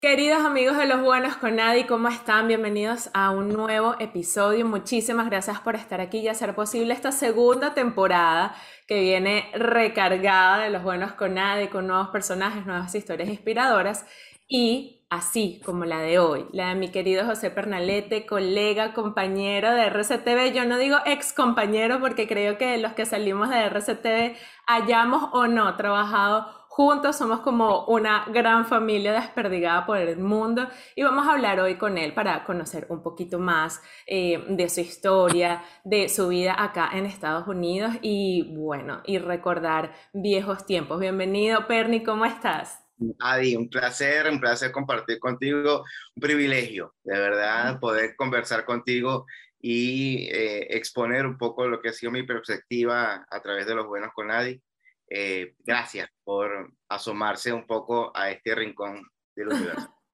Queridos amigos de Los Buenos con Nadie, ¿cómo están? Bienvenidos a un nuevo episodio. Muchísimas gracias por estar aquí y hacer posible esta segunda temporada que viene recargada de Los Buenos con Nadie, con nuevos personajes, nuevas historias inspiradoras y así como la de hoy, la de mi querido José Pernalete, colega, compañero de RCTV. Yo no digo ex compañero porque creo que los que salimos de RCTV hayamos o no trabajado juntos, somos como una gran familia desperdigada por el mundo y vamos a hablar hoy con él para conocer un poquito más eh, de su historia, de su vida acá en Estados Unidos y bueno, y recordar viejos tiempos. Bienvenido, Perni, ¿cómo estás? Adi, un placer, un placer compartir contigo, un privilegio, de verdad, poder conversar contigo y eh, exponer un poco lo que ha sido mi perspectiva a través de los buenos con Adi. Eh, gracias por asomarse un poco a este rincón del universo.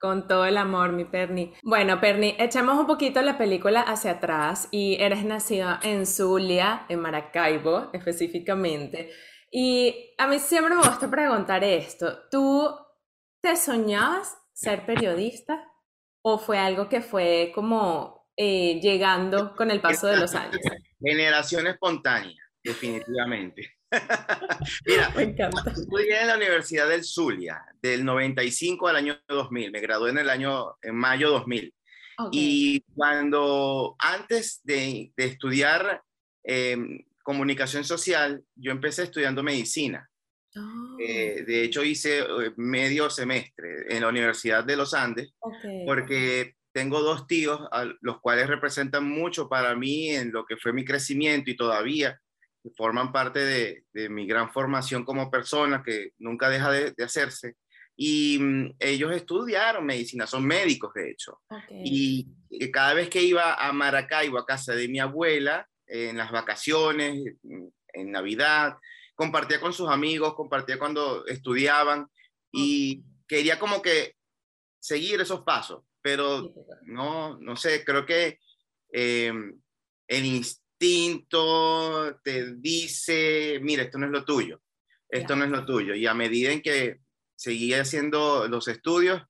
Con todo el amor, mi Perni. Bueno, Perni, echamos un poquito la película hacia atrás y eres nacido en Zulia, en Maracaibo específicamente. Y a mí siempre me gusta preguntar esto. ¿Tú te soñabas ser periodista o fue algo que fue como eh, llegando con el paso de los años? Generación espontánea, definitivamente. Mira, me encanta. estudié en la Universidad del Zulia del 95 al año 2000. Me gradué en el año, en mayo 2000. Y cuando, antes de, estudiar em, comunicación social, yo empecé estudiando medicina. Oh. Eh, de hecho, hice eh, medio semestre en la Universidad de los Andes, porque tengo dos tíos, a los cuales representan mucho para mí en lo que fue mi crecimiento y todavía forman parte de, de, mi gran formación como persona, que nunca deja de, hacerse. Y mm, ellos estudiaron medicina, son médicos de hecho. Y cada vez que iba a Maracaibo, a casa de mi abuela, en las vacaciones, mm, en Navidad, compartía con sus amigos, compartía cuando estudiaban y quería como que seguir esos pasos, pero no, no sé, creo que eh, el instinto te dice, mira, esto no es lo tuyo, esto no es lo tuyo. Y a medida en que seguía haciendo los estudios,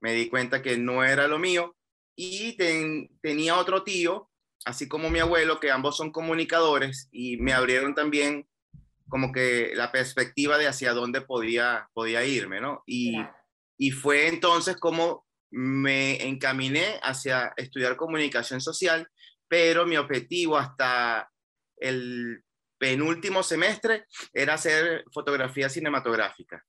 me di cuenta que no era lo mío y tenía otro tío, así como mi abuelo, que ambos son comunicadores y me abrieron también como que la perspectiva de hacia dónde podía, podía irme, ¿no? Y, y fue entonces como me encaminé hacia estudiar comunicación social pero mi objetivo hasta el penúltimo semestre era hacer fotografía cinematográfica.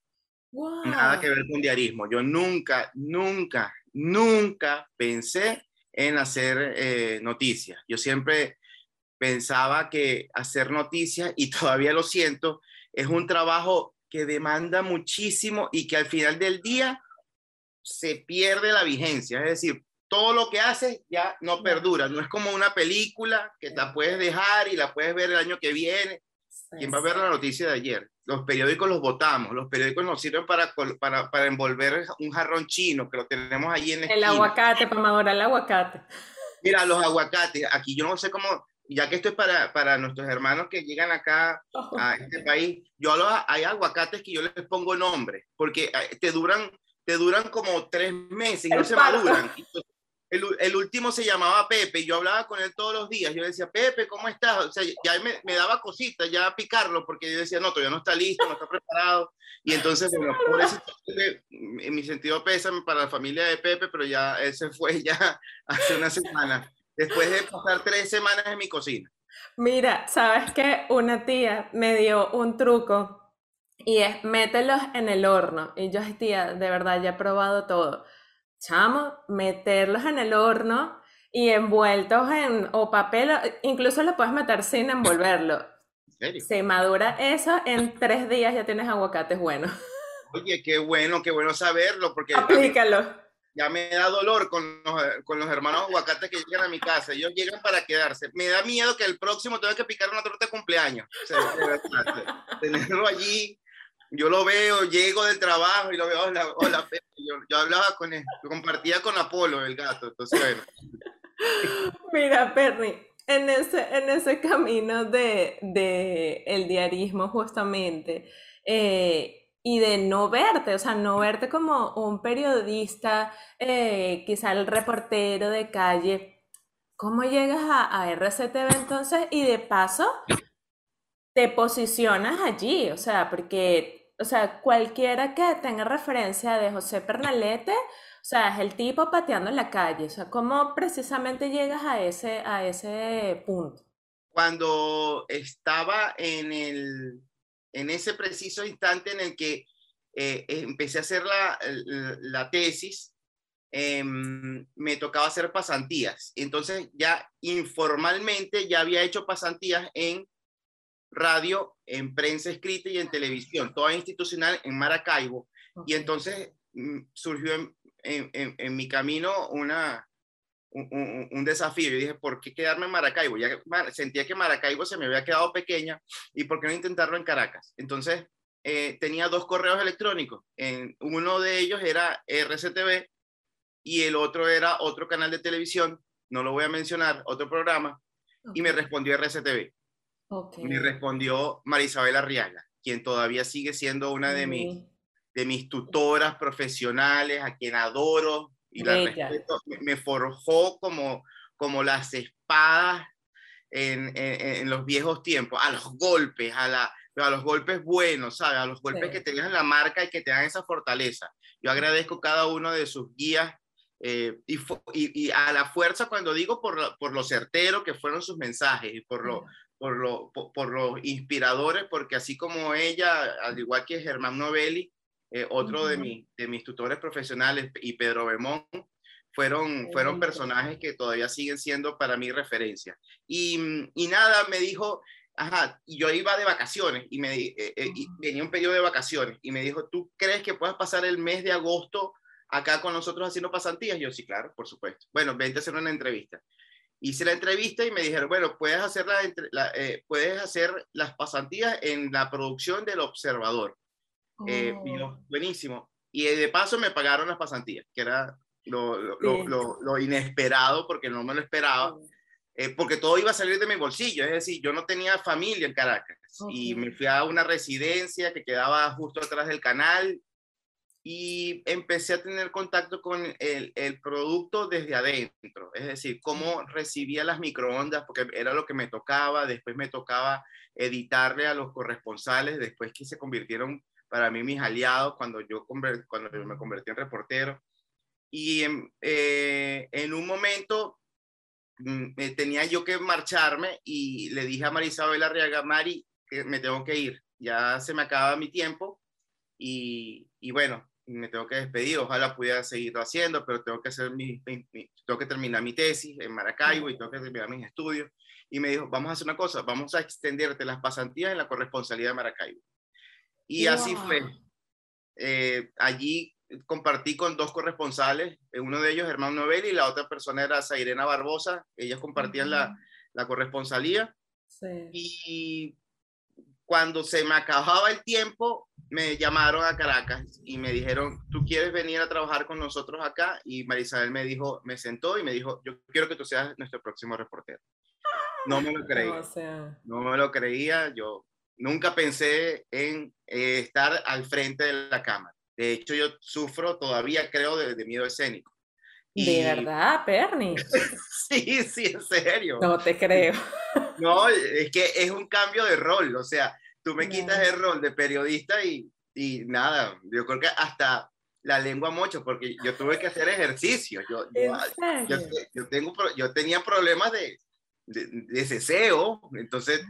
Nada que ver con diarismo. Yo nunca, nunca, nunca pensé en hacer eh, noticias. Yo siempre pensaba que hacer noticias, y todavía lo siento, es un trabajo que demanda muchísimo y que al final del día se pierde la vigencia. Es decir, todo lo que haces ya no perdura. No es como una película que la puedes dejar y la puedes ver el año que viene. ¿Quién va a ver la noticia de ayer? Los periódicos los votamos, los periódicos nos sirven para, para, para envolver un jarrón chino que lo tenemos allí en el aguacate, para madurar el aguacate. Mira, los aguacates, aquí yo no sé cómo, ya que esto es para, para nuestros hermanos que llegan acá a este país, yo hay aguacates que yo les pongo nombre, porque eh, te duran, te duran como tres meses y no se maduran el, el, último se llamaba Pepe y yo hablaba con él todos los días. Yo decía, Pepe, ¿cómo estás? O sea, ya me, me daba cositas, ya picarlo, porque yo decía, no, todavía no está listo, no está preparado. Y entonces, bueno, por eso en mi sentido pésame para la familia de Pepe, pero ya él se fue ya hace una semana, después de pasar tres semanas en mi cocina. Mira, ¿sabes qué? Una tía me dio un truco y es mételos en el horno. Y yo, tía, de verdad, ya he probado todo chamo, meterlos en el horno y envueltos en o papel, incluso lo puedes meter sin envolverlo. Se madura eso, en tres días ya tienes aguacates buenos. Oye, qué bueno, qué bueno saberlo, porque... Aplícalo. Ya me da dolor con los, con los hermanos aguacates que llegan a mi casa. Ellos llegan para quedarse. Me da miedo que el próximo tenga que picar una torta de cumpleaños. tenerlo allí yo lo veo, llego del trabajo y lo veo, hola, hola, Yo, yo, hablaba con él, compartía con Apolo, el gato, entonces. Mira, Perry, en ese, en ese camino de, de el diarismo justamente, eh, y de no verte, o sea, no verte como un periodista, eh, quizá el reportero de calle. ¿Cómo llegas a, a RCTV entonces? Y de paso, te posicionas allí, o sea, porque, o sea, cualquiera que tenga referencia de José Pernalete, o sea, es el tipo pateando en la calle, o sea, ¿cómo precisamente llegas a ese, a ese punto? Cuando estaba en el, en ese preciso instante en el que eh, empecé a hacer la, la, tesis, em, me tocaba hacer pasantías. Entonces ya informalmente ya había hecho pasantías en radio, en prensa escrita y en televisión, toda institucional en Maracaibo. Y entonces mm, surgió en, en, en, mi camino una, un, desafío. Yo dije, ¿por qué quedarme en Maracaibo? Ya sentía que Maracaibo se me había quedado pequeña y ¿por qué no intentarlo en Caracas? Entonces, eh, tenía dos correos electrónicos. Uno de ellos era RCTV y el otro era otro canal de televisión, no lo voy a mencionar, otro programa, y me respondió RCTV. Me respondió Marisabel Arriaga, quien todavía sigue siendo una de, mis, de mis tutoras profesionales, a quien adoro, y la respeto, me, forjó como, como las espadas en, en, los viejos tiempos, a los golpes, a, la, a los golpes buenos, ¿sabes? A los golpes que te dejan la marca y que te dan esa fortaleza. Yo agradezco cada uno de sus guías eh, y, y, a la fuerza cuando digo por, por lo certero que fueron sus mensajes y por lo, por, lo, por, por los inspiradores, porque así como ella, al igual que Germán Novelli, eh, otro de, mi, de mis tutores profesionales y Pedro Bemón, fueron, fueron personajes que todavía siguen siendo para mí referencia. Y, y nada, me dijo, ajá, yo iba de vacaciones y, me, eh, eh, y venía un periodo de vacaciones y me dijo, ¿tú crees que puedas pasar el mes de agosto acá con nosotros haciendo pasantías? Yo sí, claro, por supuesto. Bueno, vente a hacer una entrevista. Hice la entrevista y me dijeron, bueno, puedes hacer, la, puedes hacer las pasantías en la producción del Observador. Eh, oh. buenísimo. Y de paso me pagaron las pasantías, que era lo, lo, lo, inesperado porque no me lo esperaba, eh, porque todo iba a salir de mi bolsillo, es decir, yo no tenía familia en Caracas y me fui a una residencia que quedaba justo atrás del canal y empecé a tener contacto con el, el, producto desde adentro, es decir, cómo recibía las microondas, porque era lo que me tocaba, después me tocaba editarle a los corresponsales, después que se convirtieron para mí mis aliados cuando yo, cuando me convertí en reportero. Y en, eh, en un momento mm, tenía yo que marcharme y le dije a Marisabel Arriaga, Mari, que me tengo que ir, ya se me acaba mi tiempo y, y bueno, me tengo que despedir, ojalá pudiera seguirlo haciendo, pero tengo que, hacer mi, tengo que terminar mi tesis en Maracaibo y tengo que terminar mis estudios. Y me dijo, vamos a hacer una cosa, vamos a extenderte las pasantías en la corresponsalía de Maracaibo. Y así fue. Eh, allí compartí con dos corresponsales, eh, uno de ellos Germán Novel y la otra persona era Sairena Barbosa, ellas compartían la, la, corresponsalía. Sí. Y cuando se me acababa el tiempo, me llamaron a Caracas y me dijeron, ¿tú quieres venir a trabajar con nosotros acá? Y Marisabel me dijo, me sentó y me dijo, yo quiero que tú seas nuestro próximo reportero. No me lo creía. No me lo creía. Yo nunca pensé en eh, estar al frente de la cámara. De hecho, yo sufro todavía, creo, de, miedo escénico. ¿De verdad, Perni? sí, sí, en serio. No te creo. no, es que es un cambio de rol. O sea, tú me quitas el rol de periodista y, y nada, yo creo que hasta la lengua mucho, porque yo tuve que hacer ejercicio. Yo, yo, yo, tengo, yo tenía problemas de, de, de ceseo, entonces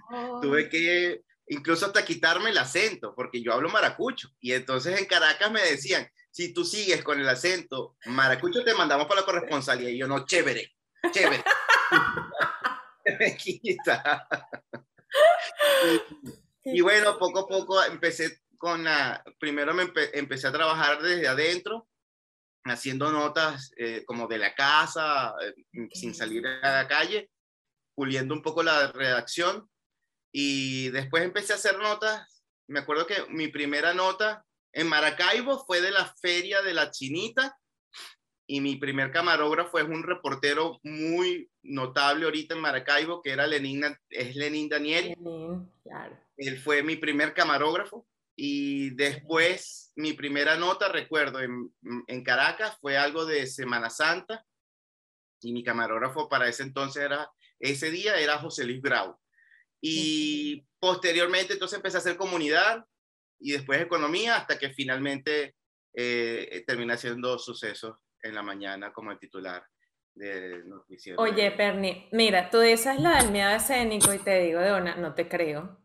tuve que incluso hasta quitarme el acento, porque yo hablo maracucho. Y entonces en Caracas me decían, si tú sigues con el acento maracucho, te mandamos para la corresponsalía. Y yo, no, chévere, chévere. me quita. y, bueno, poco a poco empecé con la, primero me empecé a trabajar desde adentro, haciendo notas eh, como de la casa, eh, sin salir a la calle, puliendo un poco la redacción y después empecé a hacer notas. Me acuerdo que mi primera nota en Maracaibo fue de la Feria de la Chinita. Y mi primer camarógrafo es un reportero muy notable ahorita en Maracaibo, que era Lenín, es Lenín Daniel. claro. Él fue mi primer camarógrafo. y después mi primera nota, recuerdo, en, en, Caracas fue algo de Semana Santa y mi camarógrafo para ese entonces era, ese día era José Luis Grau. Y posteriormente entonces empecé a hacer comunidad y después economía hasta que finalmente eh, terminé haciendo sucesos en la mañana como el titular del noticiero. Oye, Perni, mira, tú dices lo del miedo escénico y te digo de una, no te creo.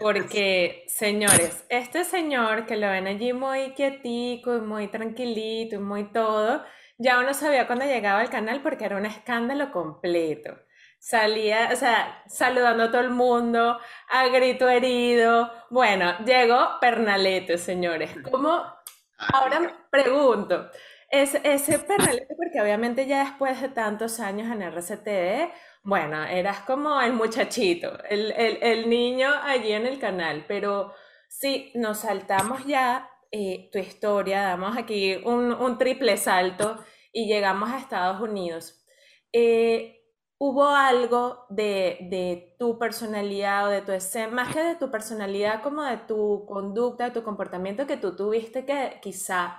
Porque, señores, este señor que lo ven allí muy quietico y muy tranquilito y muy todo, ya uno sabía cuando llegaba al canal porque era un escándalo completo. Salía, o sea, saludando a todo el mundo, a grito herido. Bueno, llegó Pernalete, señores. ¿Cómo? Ah, ahora pregunto, ese, ese Pernalete, porque obviamente ya después de tantos años en RCTV, bueno, eras como el muchachito, el, el, el niño allí en el canal, pero sí, nos saltamos ya eh, tu historia, damos aquí un, un, triple salto y llegamos a Estados Unidos. Eh, ¿Hubo algo de, de, tu personalidad o de tu escena, más que de tu personalidad, como de tu conducta, de tu comportamiento que tú tuviste que quizá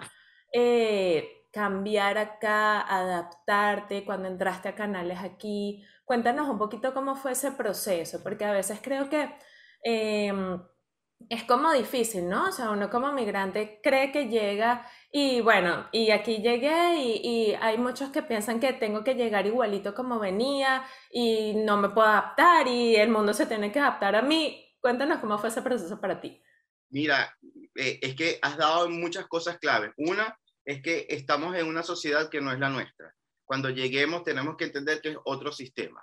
eh, cambiar acá, adaptarte cuando entraste a canales aquí? Cuéntanos un poquito cómo fue ese proceso, porque a veces creo que em, es como difícil, ¿no? O sea, uno como migrante cree que llega y bueno, y aquí llegué y, hay muchos que piensan que tengo que llegar igualito como venía y no me puedo adaptar y el mundo se tiene que adaptar a mí. Cuéntanos cómo fue ese proceso para ti. Mira, eh, es que has dado muchas cosas claves. Una es que estamos en una sociedad que no es la nuestra. Cuando lleguemos tenemos que entender que es otro sistema.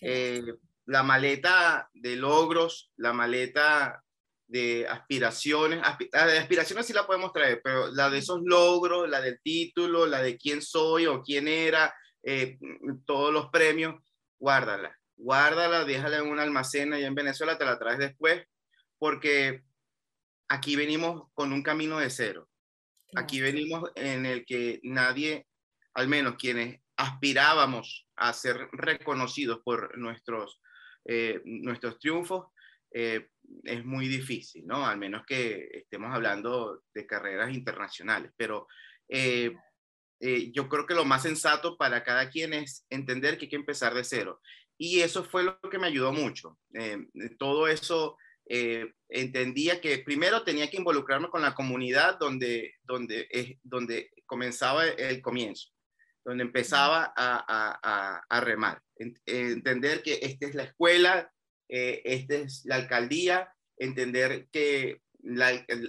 Eh, la maleta de logros, la maleta de aspiraciones, la de aspiraciones sí la podemos traer, pero la de esos logros, la del título, la de quién soy o quién era, eh, todos los premios, guárdala, guárdala, déjala en un almacén allá en Venezuela, te la traes después, porque aquí venimos con un camino de cero. Aquí venimos en el que nadie, al menos quienes aspirábamos a ser reconocidos por nuestros, eh, nuestros triunfos, eh, es muy difícil, ¿no? Al menos que estemos hablando de carreras internacionales. Pero eh, eh, yo creo que lo más sensato para cada quien es entender que hay que empezar de cero. Y eso fue lo que me ayudó mucho. todo eso entendía que primero tenía que involucrarme con la comunidad donde, donde, donde comenzaba el comienzo, donde empezaba a, a remar. Entender que esta es la escuela, eh, esta es la alcaldía, entender que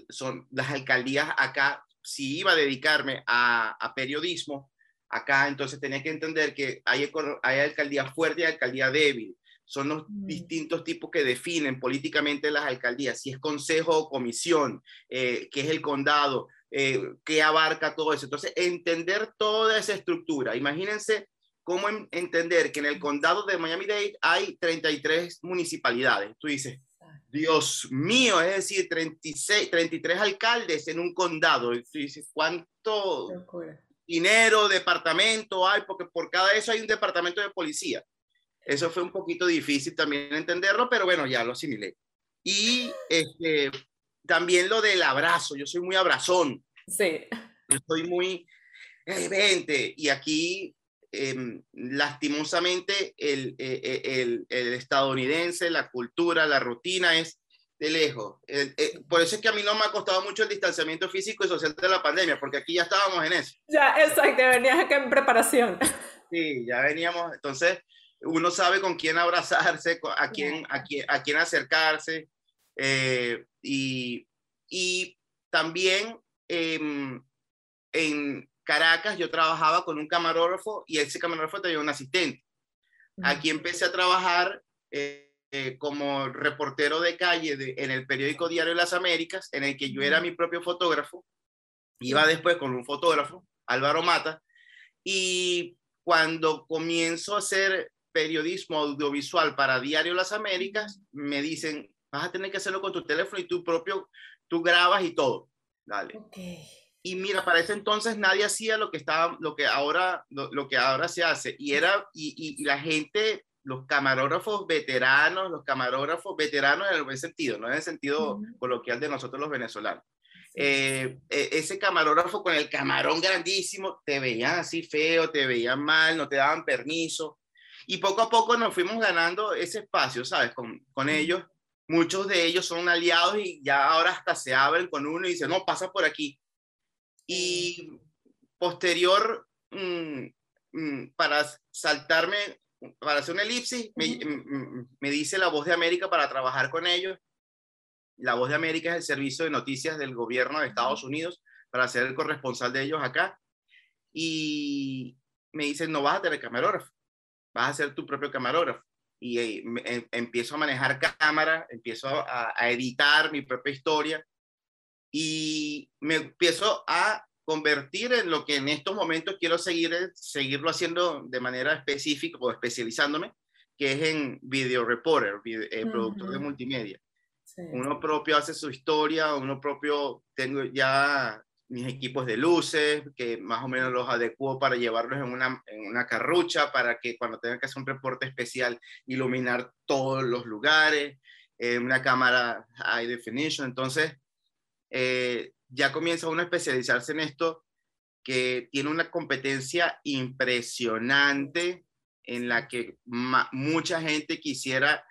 son las alcaldías acá, si iba a dedicarme a, periodismo, acá entonces tenía que entender que hay, hay alcaldía fuerte y alcaldía débil. Son los mm. distintos tipos que definen políticamente las alcaldías, si es consejo o comisión, eh, qué es el condado, eh, qué abarca todo eso. Entonces, entender toda esa estructura. Imagínense cómo entender que en el condado de Miami-Dade hay 33 municipalidades. Tú dices, Dios mío, es decir, 36, 33 alcaldes en un condado. Y tú dices, ¿cuánto dinero, departamento hay? Porque por cada eso hay un departamento de policía. Eso fue un poquito difícil también entenderlo, pero bueno, ya lo asimilé. Y este, también lo del abrazo. Yo soy muy abrazón. Sí. Yo soy muy, vente. Y aquí Em, lastimosamente el, eh, eh, el, el, estadounidense, la cultura, la rutina es de lejos. Eh, por eso es que a mí no me ha costado mucho el distanciamiento físico y social de la pandemia, porque aquí ya estábamos en eso. Ya, exacto, venías acá en preparación. Sí, ya veníamos, entonces uno sabe con quién abrazarse, a quién, a quién, a quién acercarse, y, y, también em, en, Caracas yo trabajaba con un camarógrafo y ese camarógrafo tenía un asistente. Aquí empecé a trabajar eh, eh, como reportero de calle en el periódico Diario de las Américas, en el que yo era mi propio fotógrafo. Iba después con un fotógrafo, Álvaro Mata, y cuando comienzo a hacer periodismo audiovisual para Diario Las Américas, me dicen, vas a tener que hacerlo con tu teléfono y tú propio, tú grabas y todo. Dale. Okay. Y mira, para ese entonces nadie hacía lo que, estaba, lo que, ahora, lo, que ahora se hace. Y, era, y, y, la gente los camarógrafos veteranos, los camarógrafos veteranos en el buen sentido, no en el sentido coloquial de nosotros los venezolanos. Eh, e, ese camarógrafo con el camarón grandísimo, te veían así feo, te veían mal, no te daban permiso. Y poco a poco nos fuimos ganando ese espacio, ¿sabes? Con, con ellos. Muchos de ellos son aliados y ya ahora hasta se abren con uno y dicen, no, pasa por aquí. Y posterior, mm, mm, para saltarme, para hacer una elipsis, mm, me, dice la voz de América para trabajar con ellos. La voz de América es el servicio de noticias del gobierno de Estados Unidos para ser el corresponsal de ellos acá. Y me dicen, no vas a tener camarógrafo, vas a ser tu propio camarógrafo. Y eh, em, empiezo a manejar cámara, empiezo a, a editar mi propia historia y me empiezo a convertir en lo que en estos momentos quiero seguir, seguirlo haciendo de manera específica o especializándome, que es en video reporter, eh, productor de multimedia. Uno propio hace su historia, uno propio tengo ya mis equipos de luces, que más o menos los adecuo para llevarlos en una, en una carrucha, para que cuando tenga que hacer un reporte especial, iluminar todos los lugares, eh, una cámara high definition. Entonces, eh, ya comienza uno a especializarse en esto, que tiene una competencia impresionante en la que mucha gente quisiera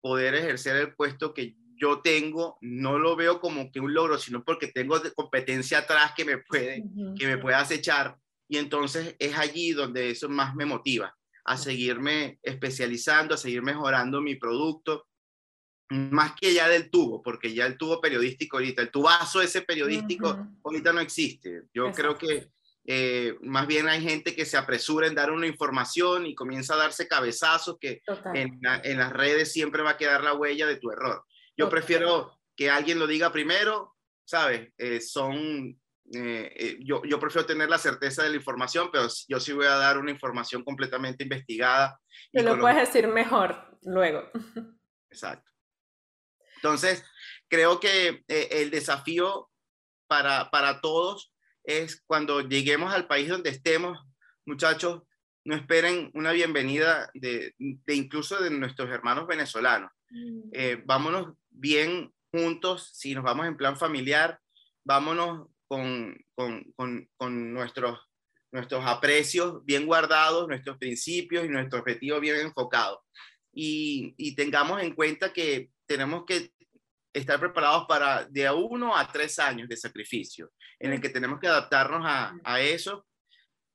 poder ejercer el puesto que yo tengo, no lo veo como que un logro, sino porque tengo competencia atrás que me puede, que me puede acechar. Y entonces es allí donde eso más me motiva a seguirme especializando, a seguir mejorando mi producto más que ya del tubo, porque ya el tubo periodístico ahorita, el tubazo ese periodístico ahorita no existe. Yo creo que eh, más bien hay gente que se apresura en dar una información y comienza a darse cabezazos que en, las redes siempre va a quedar la huella de tu error. Yo prefiero que alguien lo diga primero, ¿sabes? Eh, son, eh, yo, yo prefiero tener la certeza de la información, pero yo sí voy a dar una información completamente investigada. Te lo puedes decir mejor luego. Exacto. Entonces, creo que eh, el desafío para, para todos es cuando lleguemos al país donde estemos, muchachos, no esperen una bienvenida de, de incluso de nuestros hermanos venezolanos. Mm. Eh, vámonos bien juntos, si nos vamos en plan familiar, vámonos con, con, con, con nuestros, nuestros aprecios bien guardados, nuestros principios y nuestro objetivo bien enfocado. Y, y tengamos en cuenta que tenemos que estar preparados para de a uno a tres años de sacrificio, en el que tenemos que adaptarnos a, a eso.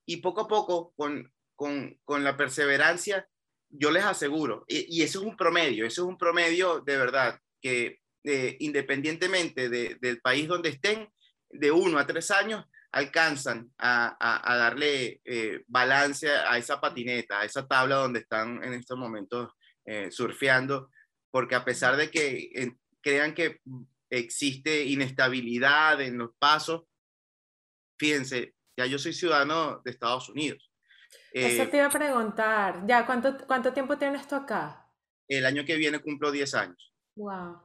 Y poco a poco, con, con, con la perseverancia, yo les aseguro, y, y, eso es un promedio, eso es un promedio de verdad, que eh, independientemente de, del país donde estén, de uno a tres años, alcanzan a, a, a darle eh, balance a esa patineta, a esa tabla donde están en estos momentos eh, surfeando, porque a pesar de que crean que existe inestabilidad en los pasos, fíjense, ya yo soy ciudadano de Estados Unidos. Eso eh, te iba a preguntar, ya, ¿cuánto, ¿cuánto tiempo tienes tú acá? El año que viene cumplo 10 años. Wow.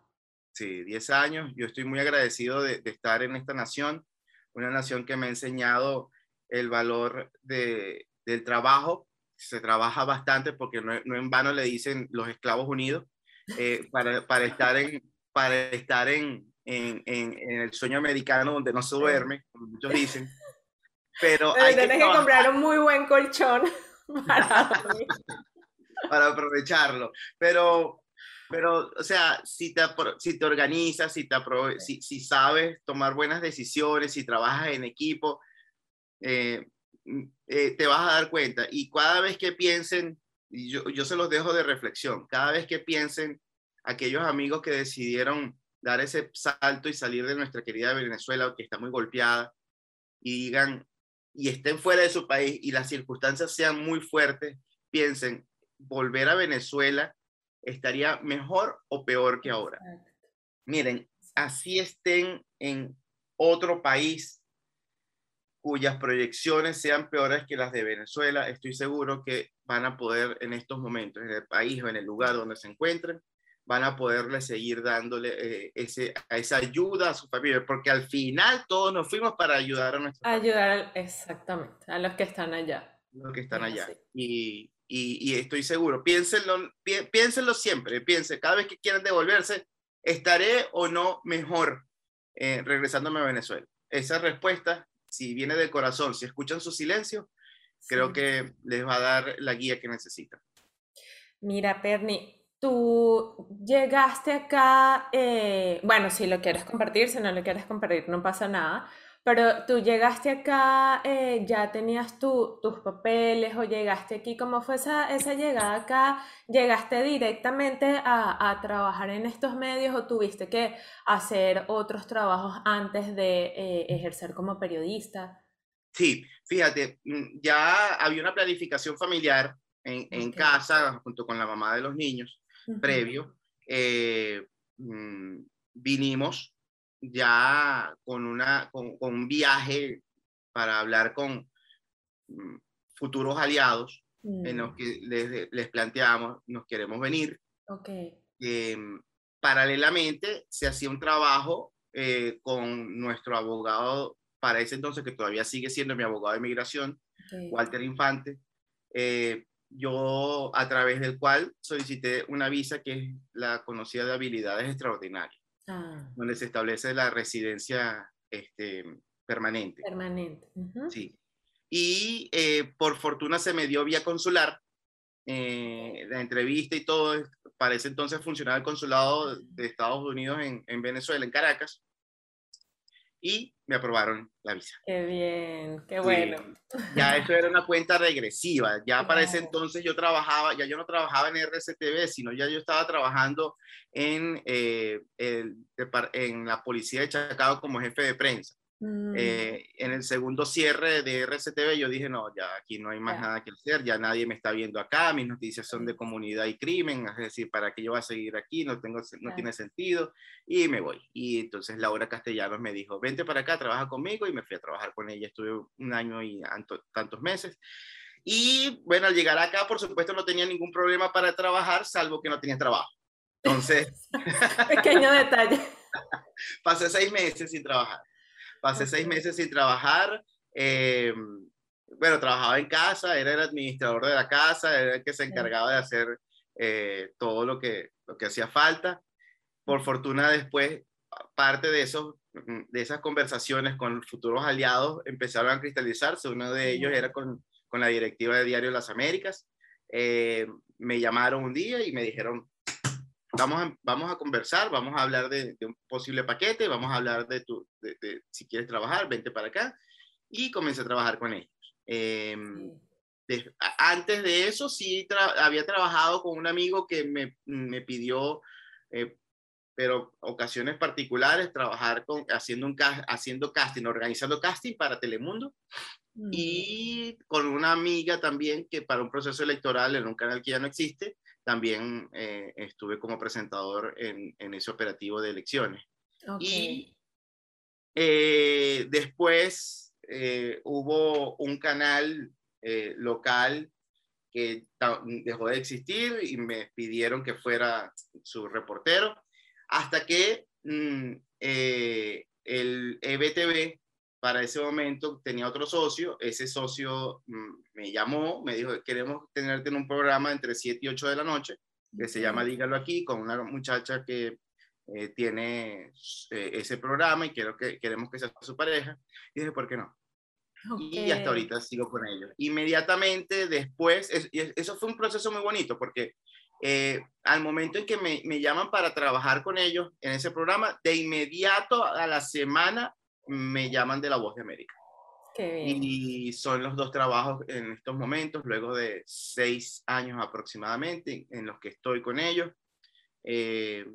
Sí, 10 años. Yo estoy muy agradecido de, estar en esta nación, una nación que me ha enseñado el valor de, del trabajo. Se trabaja bastante porque no, no, en vano le dicen los esclavos unidos eh, para, para estar en, para estar en, en, en, el sueño americano donde no se duerme, como muchos dicen. Pero, hay tienes que, comprar un muy buen colchón para, para aprovecharlo. Pero, pero, o sea, si te, si te organizas, si, te si, si, sabes tomar buenas decisiones, si trabajas en equipo, eh, eh, te vas a dar cuenta. Y cada vez que piensen, y yo, yo se los dejo de reflexión, cada vez que piensen aquellos amigos que decidieron dar ese salto y salir de nuestra querida Venezuela, que está muy golpeada, y digan, y estén fuera de su país y las circunstancias sean muy fuertes, piensen, volver a Venezuela estaría mejor o peor que ahora. Miren, así estén en otro país cuyas proyecciones sean peores que las de Venezuela, estoy seguro que van a poder en estos momentos, en el país o en el lugar donde se encuentren, van a poderle seguir dándole eh, ese, esa ayuda a su familia, porque al final todos nos fuimos para ayudar a nuestra Ayudar, exactamente, a los que están allá. los que están allá. Y, y, estoy seguro, piénsenlo, piénsenlo siempre, piensen, cada vez que quieran devolverse, ¿estaré o no mejor eh, regresándome a Venezuela? Esa respuesta, si viene del corazón, si escuchan su silencio, creo que les va a dar la guía que necesitan. Mira, Perni, tú llegaste acá, eh, bueno, si lo quieres compartir, si no lo quieres compartir, no pasa nada, pero tú llegaste acá, eh, ya tenías tus papeles o llegaste aquí, ¿cómo fue esa, esa llegada acá? ¿Llegaste directamente a, a, trabajar en estos medios o tuviste que hacer otros trabajos antes de eh, ejercer como periodista? Sí, fíjate, mm, ya había una planificación familiar en, en casa junto con la mamá de los niños previo. Eh, mm, vinimos ya con, una, con, un viaje para hablar con mm, futuros aliados en los mm. que les, les, planteamos, nos queremos venir. Okay. Em, paralelamente se hacía un trabajo eh, con nuestro abogado para ese entonces, que todavía sigue siendo mi abogado de migración, Walter Infante, eh, yo a través del cual solicité una visa que es la conocida de habilidades extraordinarias. Ah. donde se establece la residencia este, permanente. Permanente. Sí. Y eh, por fortuna se me dio vía consular eh, la entrevista y todo. Para ese entonces funcionaba el consulado de Estados Unidos en, en Venezuela, en Caracas y me aprobaron la visa. Qué bien, qué bueno. ya eso era una cuenta regresiva. Ya para ese entonces yo trabajaba, ya yo no trabajaba en RCTV, sino ya yo estaba trabajando en, eh, el, en la policía de Chacao como jefe de prensa. Mm. Eh, en el segundo cierre de RCTV yo dije, no, ya aquí no hay más nada que hacer, ya nadie me está viendo acá, mis noticias son de comunidad y crimen, es decir, ¿para qué yo voy a seguir aquí? No, tengo, no tiene sentido y me voy. Y entonces Laura Castellanos me dijo, vente para acá, trabaja conmigo y me fui a trabajar con ella, estuve un año y tantos meses. Y bueno, al llegar acá, por supuesto, no tenía ningún problema para trabajar, salvo que no tenía trabajo. Entonces... Pequeño detalle. Pasé seis meses sin trabajar. Pasé seis meses sin trabajar. Eh, bueno, trabajaba en casa, era el administrador de la casa, era el que se encargaba de hacer eh, todo lo que, lo que hacía falta. Por fortuna después, parte de, esos, de esas conversaciones con futuros aliados empezaron a cristalizarse. Uno de ellos era con, con la directiva de Diario Las Américas. Eh, me llamaron un día y me dijeron, vamos a, vamos a conversar, vamos a hablar de, un posible paquete, vamos a hablar de, tu, de, si quieres trabajar, vente para acá. Y comencé a trabajar con ellos. Em, antes de eso, sí había trabajado con un amigo que me, me pidió, eh, pero ocasiones particulares, trabajar con, haciendo, un, haciendo casting, organizando casting para Telemundo. Mm. Y con una amiga también que para un proceso electoral en un canal que ya no existe, también eh, estuve como presentador en, en, ese operativo de elecciones. Y eh, después eh, hubo un canal local que dejó de existir y me pidieron que fuera su reportero, hasta que mm, el EBTV para ese momento tenía otro socio, ese socio mm, me llamó, me dijo, queremos tenerte en un programa entre 7 y 8 de la noche, que se llama Dígalo aquí, con una muchacha que eh, tiene eh, ese programa y quiero que, queremos que sea su pareja. Y dije, ¿por qué no? Y hasta ahorita sigo con ellos. Inmediatamente después, eso fue un proceso muy bonito porque eh, al momento en que me, me, llaman para trabajar con ellos en ese programa, de inmediato a la semana me llaman de La Voz de América. Y son los dos trabajos en estos momentos, luego de seis años aproximadamente en los que estoy con ellos. Eh,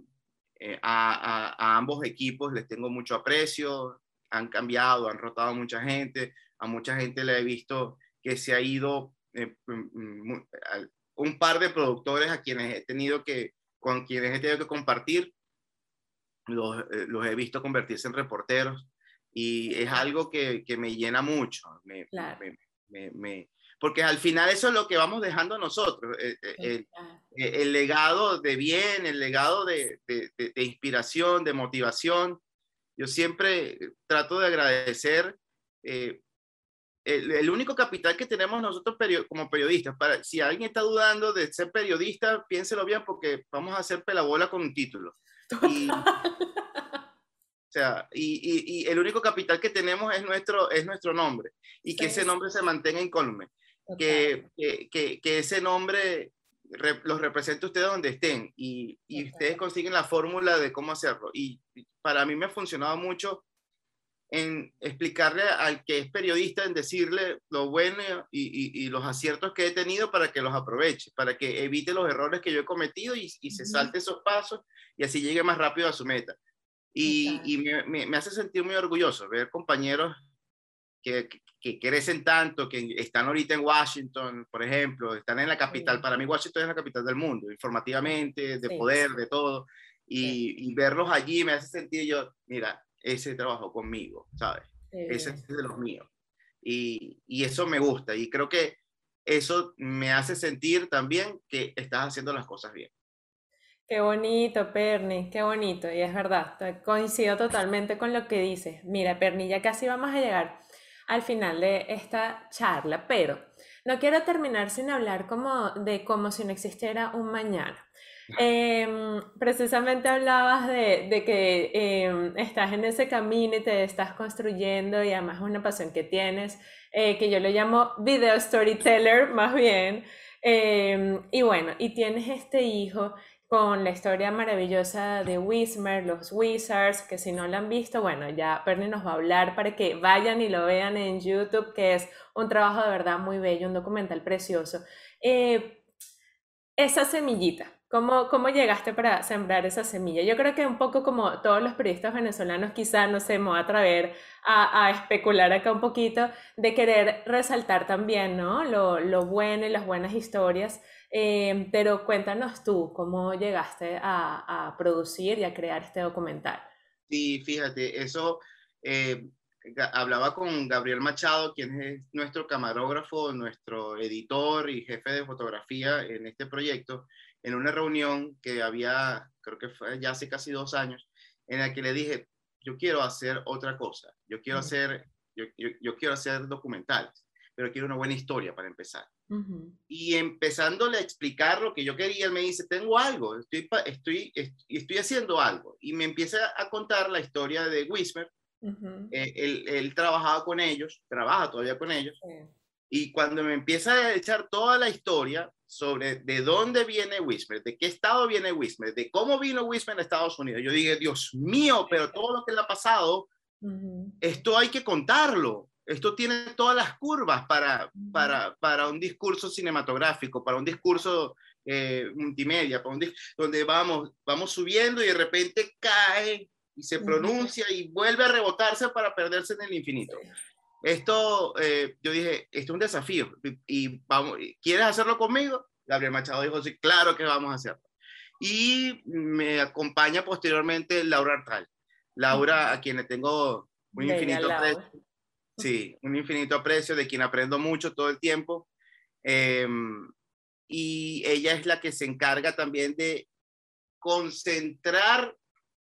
eh, a, ambos equipos les tengo mucho aprecio, han cambiado, han rotado mucha gente, a mucha gente le he visto que se ha ido, eh, mm, mm, un par de productores a quienes he tenido que, con quienes he tenido que compartir, los, los he visto convertirse en reporteros y es algo que, que me llena mucho. Me, me, me, porque al final eso es lo que vamos dejando nosotros, eh, eh, el, el, el legado de bien, el legado de, de, de, inspiración, de motivación. Yo siempre trato de agradecer eh, el, único capital que tenemos nosotros como periodistas, para, si alguien está dudando de ser periodista, piénselo bien porque vamos a hacer pelabola con un título. Y, o sea, y, y, el único capital que tenemos es nuestro, es nuestro nombre y que ese nombre se mantenga incólume. Que, que, que, ese nombre los represente ustedes donde estén y, y ustedes consiguen la fórmula de cómo hacerlo. Y para mí me ha funcionado mucho en explicarle al que es periodista, en decirle lo bueno y, y, los aciertos que he tenido para que los aproveche, para que evite los errores que yo he cometido y, se salte esos pasos y así llegue más rápido a su meta. Y, me, me, hace sentir muy orgulloso ver compañeros que, que, crecen tanto, que están ahorita en Washington, por ejemplo, están en la capital. Para mí Washington es la capital del mundo, informativamente, de poder, de todo. Y, verlos allí me hace sentir yo, mira, ese trabajó conmigo, ¿sabes? Ese es de los míos. Y, y, eso me gusta y creo que eso me hace sentir también que estás haciendo las cosas bien. Qué bonito, Perni, qué bonito. Y es verdad, coincido totalmente con lo que dices. Mira, Perni, ya casi vamos a llegar al final de esta charla, pero no quiero terminar sin hablar como de como si no existiera un mañana. Em, precisamente hablabas de, que em, estás en ese camino y te estás construyendo y además es una pasión que tienes, eh, que yo lo llamo video storyteller más bien. Em, y bueno, y tienes este hijo con la historia maravillosa de Wismer, los Wizards, que si no lo han visto, bueno, ya Perny nos va a hablar para que vayan y lo vean en YouTube, que es un trabajo de verdad muy bello, un documental precioso. Eh, esa semillita, ¿Cómo, ¿Cómo llegaste para sembrar esa semilla? Yo creo que un poco como todos los periodistas venezolanos, quizás, no sé, me voy a atrever a, a, especular acá un poquito, de querer resaltar también, ¿no? Lo, lo bueno y las buenas historias. Eh, pero cuéntanos tú, ¿cómo llegaste a, a, producir y a crear este documental? Sí, fíjate, eso eh, hablaba con Gabriel Machado, quien es nuestro camarógrafo, nuestro editor y jefe de fotografía en este proyecto en una reunión que había, creo que fue ya hace casi dos años, en la que le dije, yo quiero hacer otra cosa, yo quiero hacer, yo, yo, quiero hacer documentales, pero quiero una buena historia para empezar. Y empezándole a explicar lo que yo quería, él me dice, tengo algo, estoy, estoy, estoy, haciendo algo. Y me empieza a contar la historia de Wismer. Eh, él, él, trabajaba con ellos, trabaja todavía con ellos. Y cuando me empieza a echar toda la historia, sobre de dónde viene Wismer, de qué estado viene Wismer, de cómo vino Wismer a Estados Unidos. Yo dije, Dios mío, pero todo lo que le ha pasado, esto hay que contarlo. Esto tiene todas las curvas para, para, para un discurso cinematográfico, para un discurso eh, multimedia, para un donde vamos, vamos subiendo y de repente cae y se pronuncia y vuelve a rebotarse para perderse en el infinito. Esto, eh, yo dije, esto es un desafío. Y, vamos, ¿quieres hacerlo conmigo? Gabriel Machado dijo, sí, claro que vamos a hacerlo. Y me acompaña posteriormente Laura Artal. Laura, a quien le tengo un infinito aprecio. Sí, un infinito aprecio, de quien aprendo mucho todo el tiempo. Em, y ella es la que se encarga también de concentrar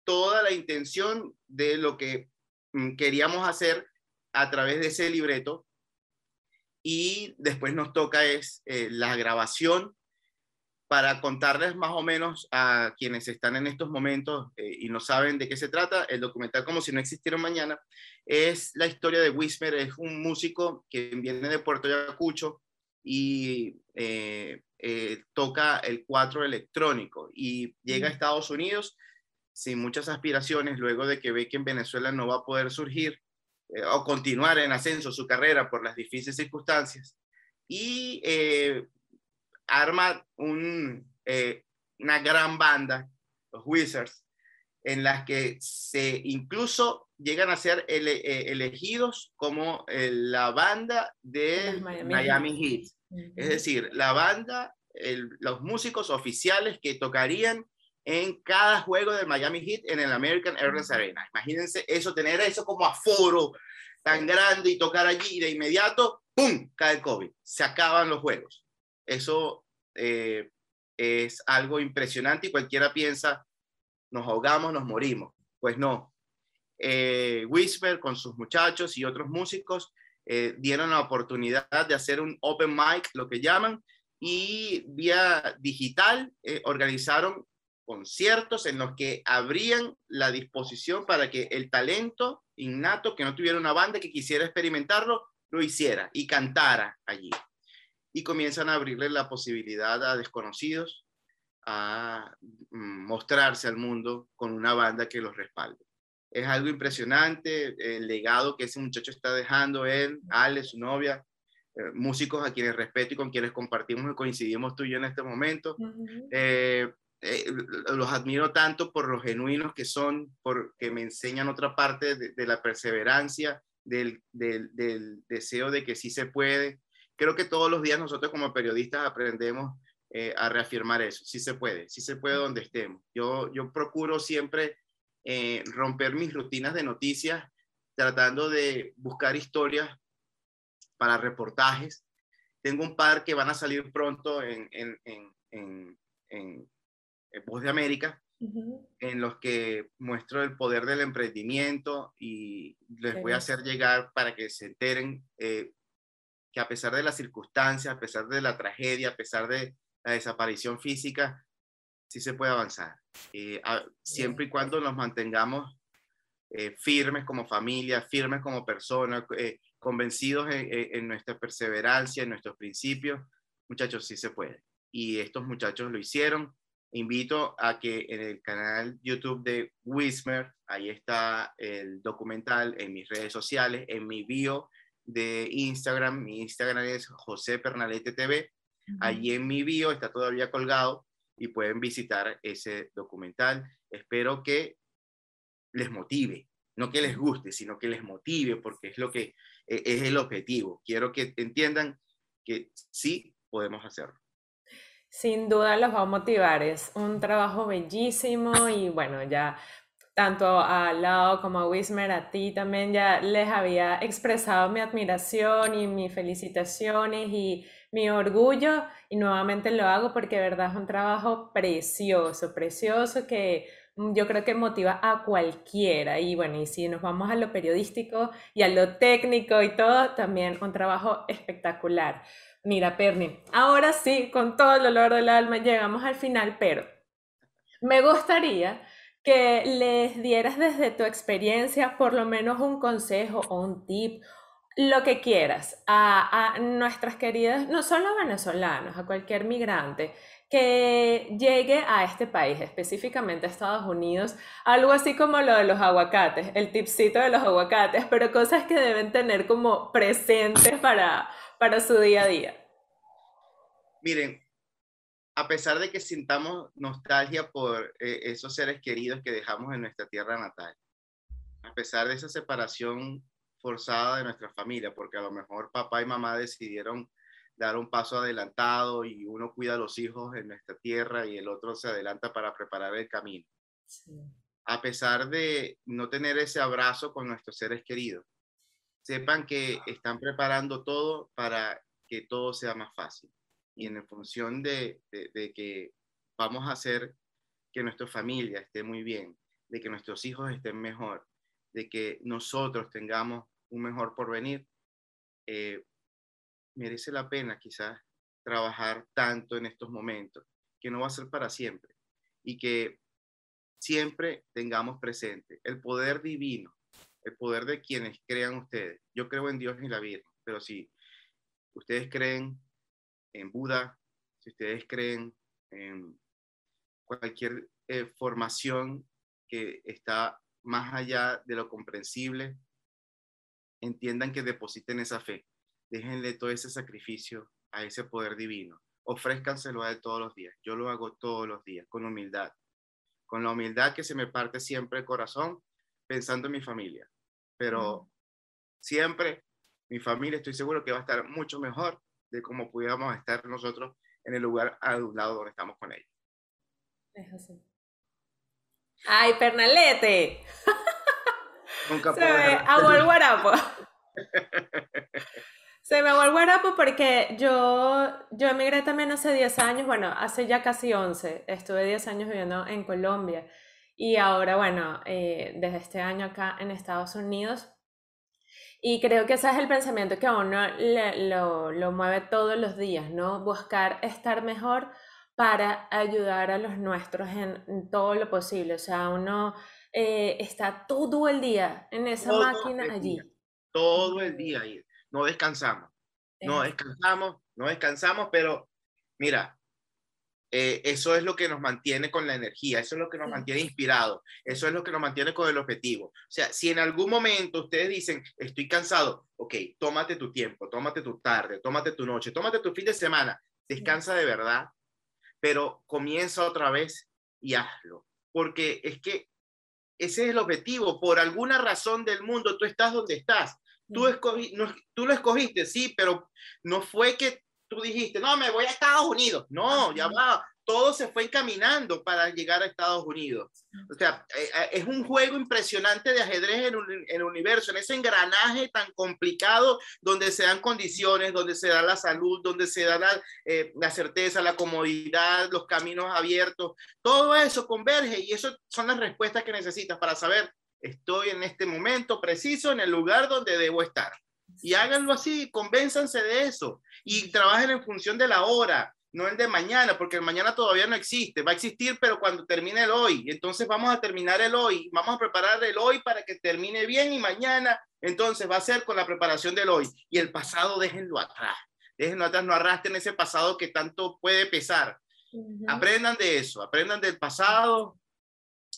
toda la intención de lo que mm, queríamos hacer a través de ese libreto y después nos toca es eh, la grabación para contarles más o menos a quienes están en estos momentos eh, y no saben de qué se trata, el documental como si no existiera mañana, es la historia de Wismer, es un músico que viene de Puerto Ayacucho y eh, toca el cuatro electrónico y llega a Estados Unidos sin muchas aspiraciones luego de que ve que en Venezuela no va a poder surgir eh, o continuar en ascenso su carrera por las difíciles circunstancias. Y eh, arma un, eh, una gran banda, los Wizards, en las que se incluso llegan a ser elegidos como la banda de Miami, Heat. Es decir, la banda, los músicos oficiales que tocarían en cada juego del Miami Heat en el American Airlines Arena. Imagínense eso, tener eso como aforo tan grande y tocar allí y de inmediato, ¡pum!, cae el COVID. Se acaban los juegos. Eso eh, es algo impresionante y cualquiera piensa, nos ahogamos, nos morimos. Pues no. Eh, Whisper con sus muchachos y otros músicos eh, dieron la oportunidad de hacer un open mic, lo que llaman, y vía digital eh, organizaron conciertos en los que abrían la disposición para que el talento innato que no tuviera una banda que quisiera experimentarlo, lo hiciera y cantara allí. Y comienzan a abrirle la posibilidad a desconocidos a mm, mostrarse al mundo con una banda que los respalde. Es algo impresionante el legado que ese muchacho está dejando, él, Ale, su novia, eh, músicos a quienes respeto y con quienes compartimos y coincidimos tú y yo en este momento. Eh, eh, los admiro tanto por los genuinos que son, porque me enseñan otra parte de, la perseverancia, del, del, del, deseo de que sí se puede. Creo que todos los días nosotros como periodistas aprendemos a reafirmar eso, sí se puede, sí se puede donde estemos. Yo, yo procuro siempre eh, romper mis rutinas de noticias, tratando de buscar historias para reportajes. Tengo un par que van a salir pronto en, en, en, en, Voz de América, en los que muestro el poder del emprendimiento y les voy a hacer llegar para que se enteren eh, que a pesar de las circunstancias, a pesar de la tragedia, a pesar de la desaparición física, sí se puede avanzar. Eh, siempre y cuando nos mantengamos eh, firmes como familia, firmes como personas, eh, convencidos en, nuestra perseverancia, en nuestros principios, muchachos, sí se puede. Y estos muchachos lo hicieron. Invito a que en el canal YouTube de Wismer, ahí está el documental en mis redes sociales, en mi bio de Instagram, mi Instagram es José Pernalete TV. Allí en mi bio está todavía colgado y pueden visitar ese documental. Espero que les motive, no que les guste, sino que les motive, porque es lo que e, es el objetivo. Quiero que entiendan que sí podemos hacerlo. Sin duda los va a motivar, es un trabajo bellísimo y bueno, ya tanto a Lau como a Wismer, a ti también ya les había expresado mi admiración y mis felicitaciones y mi orgullo y nuevamente lo hago porque de verdad es un trabajo precioso, precioso que mm, yo creo que motiva a cualquiera. Y bueno, y si nos vamos a lo periodístico y a lo técnico y todo, también un trabajo espectacular. Mira, Perni, ahora sí, con todo el dolor del alma, llegamos al final, pero me gustaría que les dieras desde tu experiencia por lo menos un consejo o un tip lo que quieras a, nuestras queridas, no solo venezolanos, a cualquier migrante que llegue a este país, específicamente a Estados Unidos, algo así como lo de los aguacates, el tipcito de los aguacates, pero cosas que deben tener como presentes para, para su día a día. Miren, a pesar de que sintamos nostalgia por eh, esos seres queridos que dejamos en nuestra tierra natal, a pesar de esa separación forzada de nuestra familia, porque a lo mejor papá y mamá decidieron dar un paso adelantado y uno cuida a los hijos en nuestra tierra y el otro se adelanta para preparar el camino. A pesar de no tener ese abrazo con nuestros seres queridos, sepan que están preparando todo para que todo sea más fácil. Y en función de, de, de que vamos a hacer que nuestra familia esté muy bien, de que nuestros hijos estén mejor, de que nosotros tengamos un mejor porvenir, eh, merece la pena quizás trabajar tanto en estos momentos, que no va a ser para siempre, y que siempre tengamos presente el poder divino, el poder de quienes crean ustedes. Yo creo en Dios y la Virgen, pero si ustedes creen en Buda, si ustedes creen en cualquier eh, formación que está más allá de lo comprensible, entiendan que depositen esa fe. Déjenle todo ese sacrificio a ese poder divino. Ofrézcanselo a él todos los días. Yo lo hago todos los días, con humildad. Con la humildad que se me parte siempre el corazón, pensando en mi familia. Pero siempre mi familia estoy seguro que va a estar mucho mejor de cómo pudiéramos estar nosotros en el lugar un lado donde estamos con ellos. Es así. ¡Ay, Pernalete! Nunca Se me aguó el guarapo. Se me aguó el guarapo porque yo, yo emigré también hace 10 años, bueno, hace ya casi 11. Estuve 10 años viviendo en Colombia. Y ahora, bueno, eh, desde este año acá en Estados Unidos. Y creo que ese es el pensamiento que a uno lo, lo, mueve todos los días, ¿no? Buscar estar mejor para ayudar a los nuestros en, todo lo posible. O sea, uno eh, está todo el día en esa máquina allí. todo el día ahí. No descansamos. No descansamos, no descansamos, pero mira, eh, eso es lo que nos mantiene con la energía, eso es lo que nos mantiene inspirados, eso es lo que nos mantiene con el objetivo. O sea, si en algún momento ustedes dicen, estoy cansado, ok, tómate tu tiempo, tómate tu tarde, tómate tu noche, tómate tu fin de semana, descansa de verdad, pero comienza otra vez y hazlo, porque es que ese es el objetivo. Por alguna razón del mundo, tú estás donde estás. Tú, escogí, no, tú lo escogiste, sí, pero no fue que tú dijiste, no, me voy a Estados Unidos. No, ya va, todo se fue encaminando para llegar a Estados Unidos. O sea, eh, eh, es un juego impresionante de ajedrez en, el universo, en ese engranaje tan complicado donde se dan condiciones, donde se da la salud, donde se da la, eh, la certeza, la comodidad, los caminos abiertos. Todo eso converge y eso son las respuestas que necesitas para saber, estoy en este momento preciso en el lugar donde debo estar. Y háganlo así, convénzanse de eso y trabajen en función de la hora, no el de mañana, porque el mañana todavía no existe, va a existir, pero cuando termine el hoy. Entonces vamos a terminar el hoy, vamos a preparar el hoy para que termine bien y mañana, entonces va a ser con la preparación del hoy. Y el pasado déjenlo atrás, déjenlo atrás, no arrastren ese pasado que tanto puede pesar. Aprendan de eso, aprendan del pasado,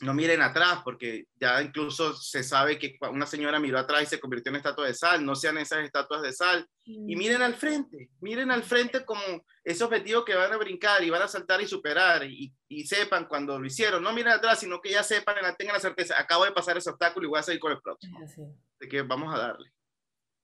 no miren atrás, porque ya incluso se sabe que una señora miró atrás y se convirtió en estatua de sal, no sean esas estatuas de sal, y miren al frente, miren al frente como ese objetivo que van a brincar y van a saltar y superar, y, sepan cuando lo hicieron, no miren atrás, sino que ya sepan, tengan la certeza, acabo de pasar ese obstáculo y voy a seguir con el próximo. Así que vamos a darle.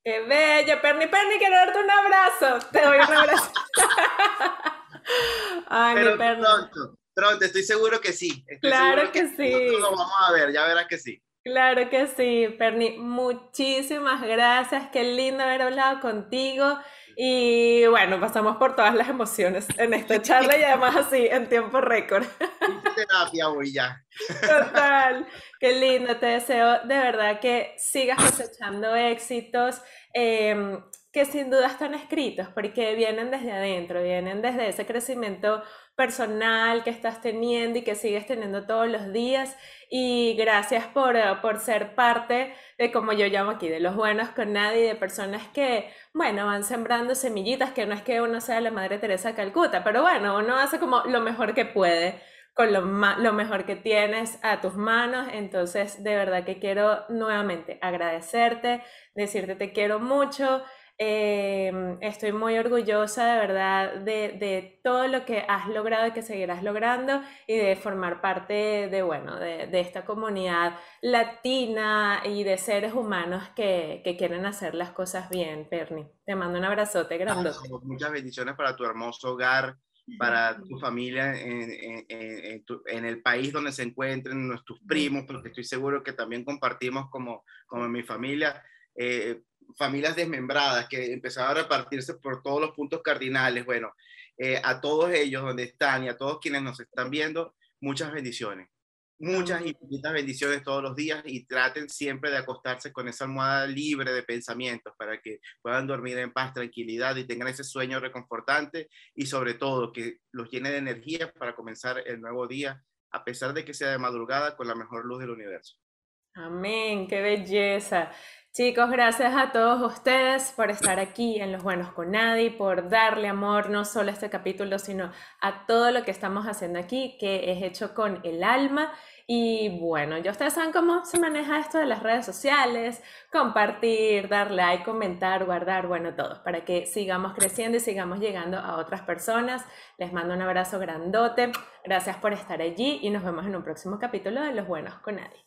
¡Qué bello! Perni, Perni, quiero darte un abrazo. Te doy un abrazo. Ay, mi Perni. Pronto, estoy seguro que sí. claro que, sí. Lo vamos a ver, ya verás que sí. Claro que sí, Perni. Muchísimas gracias. Qué lindo haber hablado contigo. Y bueno, pasamos por todas las emociones en esta charla y además así, en tiempo récord. terapia hoy ya. Total. Qué lindo. Te deseo de verdad que sigas cosechando éxitos. Em, que sin duda están escritos porque vienen desde adentro, vienen desde ese crecimiento personal que estás teniendo y que sigues teniendo todos los días. Y gracias por, por ser parte de, como yo llamo aquí, de los buenos con nadie, de personas que, bueno, van sembrando semillitas, que no es que uno sea la Madre Teresa Calcuta, pero bueno, uno hace como lo mejor que puede con lo, lo mejor que tienes a tus manos. Entonces, de verdad que quiero nuevamente agradecerte, decirte te quiero mucho. Em, estoy muy orgullosa de verdad de, todo lo que has logrado y que seguirás logrando y de formar parte de, bueno, de, esta comunidad latina y de seres humanos que, quieren hacer las cosas bien, Perni. Te mando un abrazote grande. Muchas bendiciones para tu hermoso hogar, para tu familia en, el país donde se encuentren, nuestros primos, porque estoy seguro que también compartimos como, como mi familia. Eh, familias desmembradas que empezaron a repartirse por todos los puntos cardinales. Bueno, eh, a todos ellos donde están y a todos quienes nos están viendo, muchas bendiciones. Muchas infinitas bendiciones todos los días y traten siempre de acostarse con esa almohada libre de pensamientos para que puedan dormir en paz, tranquilidad y tengan ese sueño reconfortante y sobre todo que los llene de energía para comenzar el nuevo día, a pesar de que sea de madrugada, con la mejor luz del universo. Amén, qué belleza. Chicos, gracias a todos ustedes por estar aquí en Los Buenos con Nadie, por darle amor no solo a este capítulo, sino a todo lo que estamos haciendo aquí, que es hecho con el alma. Y bueno, ya ustedes saben cómo se maneja esto de las redes sociales, compartir, dar like, comentar, guardar, bueno, todo, para que sigamos creciendo y sigamos llegando a otras personas. Les mando un abrazo grandote, gracias por estar allí y nos vemos en un próximo capítulo de Los Buenos con Nadie.